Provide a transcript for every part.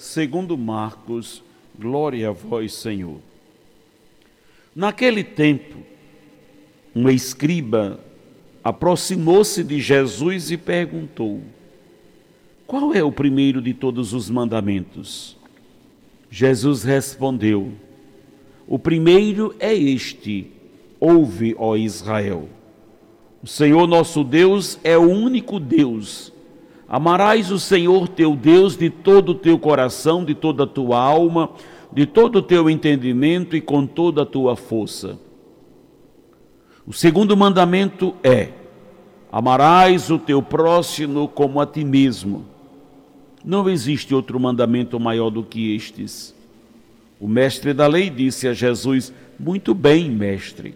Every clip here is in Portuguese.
segundo Marcos, glória a vós, Senhor. Naquele tempo, um escriba aproximou-se de Jesus e perguntou: Qual é o primeiro de todos os mandamentos? Jesus respondeu: O primeiro é este Ouve, ó Israel. O Senhor nosso Deus é o único Deus. Amarás o Senhor teu Deus de todo o teu coração, de toda a tua alma, de todo o teu entendimento e com toda a tua força. O segundo mandamento é: amarás o teu próximo como a ti mesmo. Não existe outro mandamento maior do que estes. O mestre da lei disse a Jesus: Muito bem, mestre.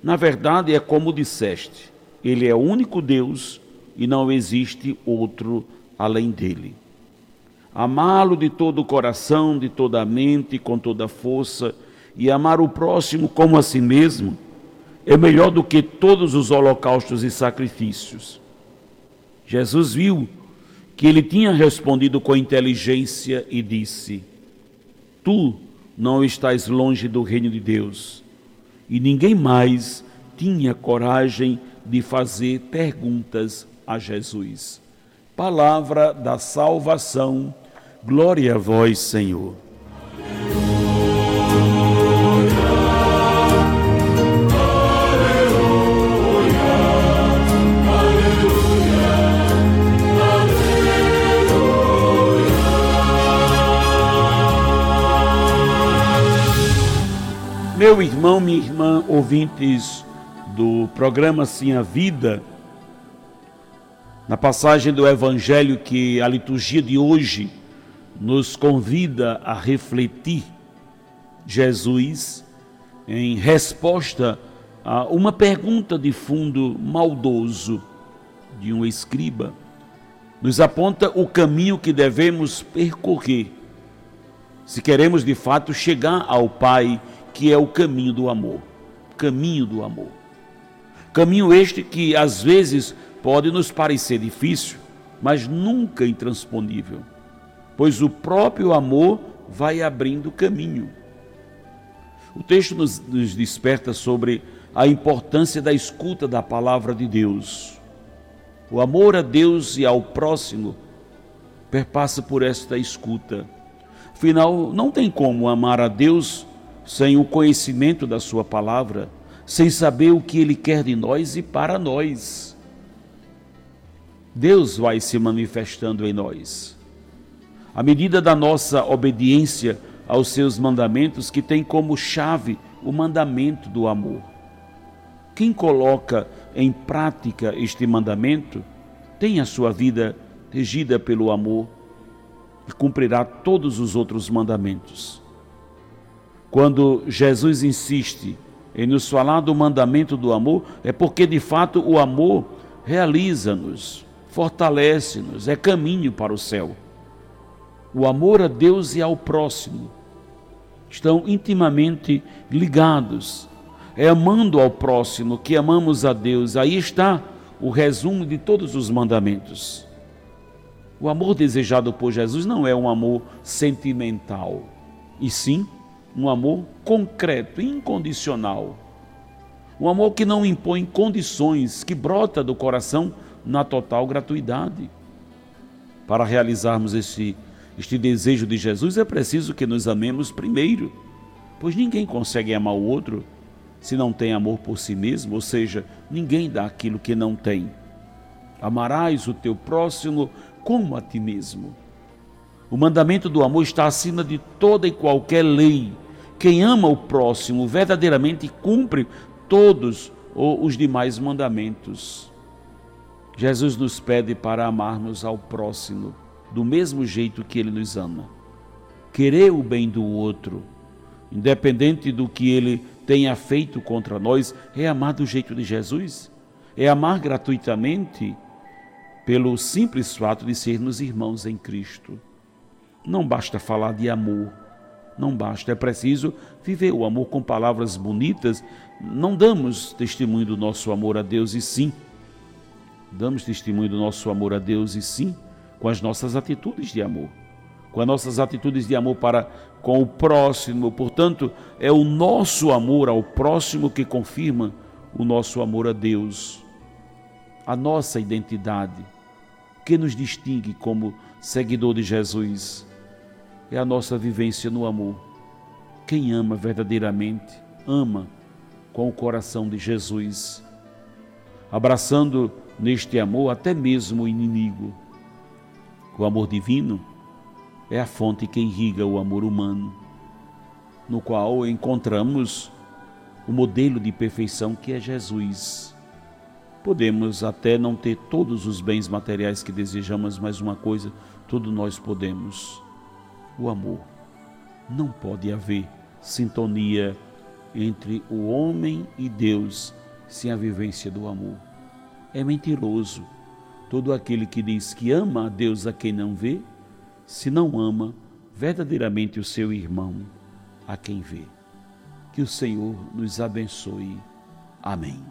Na verdade, é como disseste: Ele é o único Deus e não existe outro além dele. Amá-lo de todo o coração, de toda a mente, com toda a força, e amar o próximo como a si mesmo, é melhor do que todos os holocaustos e sacrifícios. Jesus viu que ele tinha respondido com inteligência e disse: Tu não estás longe do reino de Deus e ninguém mais tinha coragem de fazer perguntas a Jesus. Palavra da salvação, glória a vós, Senhor. Meu irmão, minha irmã, ouvintes do programa Sim a Vida, na passagem do Evangelho que a liturgia de hoje nos convida a refletir, Jesus, em resposta a uma pergunta de fundo maldoso de um escriba, nos aponta o caminho que devemos percorrer se queremos de fato chegar ao Pai que é o caminho do amor. Caminho do amor. Caminho este que às vezes pode nos parecer difícil, mas nunca intransponível, pois o próprio amor vai abrindo caminho. O texto nos, nos desperta sobre a importância da escuta da palavra de Deus. O amor a Deus e ao próximo perpassa por esta escuta. Afinal, não tem como amar a Deus sem o conhecimento da Sua palavra, sem saber o que Ele quer de nós e para nós. Deus vai se manifestando em nós. À medida da nossa obediência aos seus mandamentos, que tem como chave o mandamento do amor. Quem coloca em prática este mandamento tem a sua vida regida pelo amor e cumprirá todos os outros mandamentos. Quando Jesus insiste em nos falar do mandamento do amor, é porque de fato o amor realiza-nos, fortalece-nos, é caminho para o céu. O amor a Deus e ao próximo estão intimamente ligados. É amando ao próximo que amamos a Deus. Aí está o resumo de todos os mandamentos. O amor desejado por Jesus não é um amor sentimental, e sim um amor concreto, incondicional. Um amor que não impõe condições, que brota do coração na total gratuidade. Para realizarmos este, este desejo de Jesus, é preciso que nos amemos primeiro, pois ninguém consegue amar o outro se não tem amor por si mesmo, ou seja, ninguém dá aquilo que não tem. Amarás o teu próximo como a ti mesmo. O mandamento do amor está acima de toda e qualquer lei quem ama o próximo verdadeiramente cumpre todos os demais mandamentos. Jesus nos pede para amarmos ao próximo do mesmo jeito que ele nos ama. querer o bem do outro, independente do que ele tenha feito contra nós, é amar do jeito de Jesus, é amar gratuitamente pelo simples fato de sermos irmãos em Cristo. Não basta falar de amor, não basta, é preciso viver o amor com palavras bonitas. Não damos testemunho do nosso amor a Deus, e sim, damos testemunho do nosso amor a Deus, e sim, com as nossas atitudes de amor, com as nossas atitudes de amor para com o próximo. Portanto, é o nosso amor ao próximo que confirma o nosso amor a Deus, a nossa identidade, que nos distingue como seguidor de Jesus é a nossa vivência no amor. Quem ama verdadeiramente, ama com o coração de Jesus, abraçando neste amor até mesmo o inimigo. O amor divino é a fonte que irriga o amor humano, no qual encontramos o modelo de perfeição que é Jesus. Podemos até não ter todos os bens materiais que desejamos, mas uma coisa, tudo nós podemos o amor. Não pode haver sintonia entre o homem e Deus sem a vivência do amor. É mentiroso todo aquele que diz que ama a Deus a quem não vê, se não ama verdadeiramente o seu irmão a quem vê. Que o Senhor nos abençoe. Amém.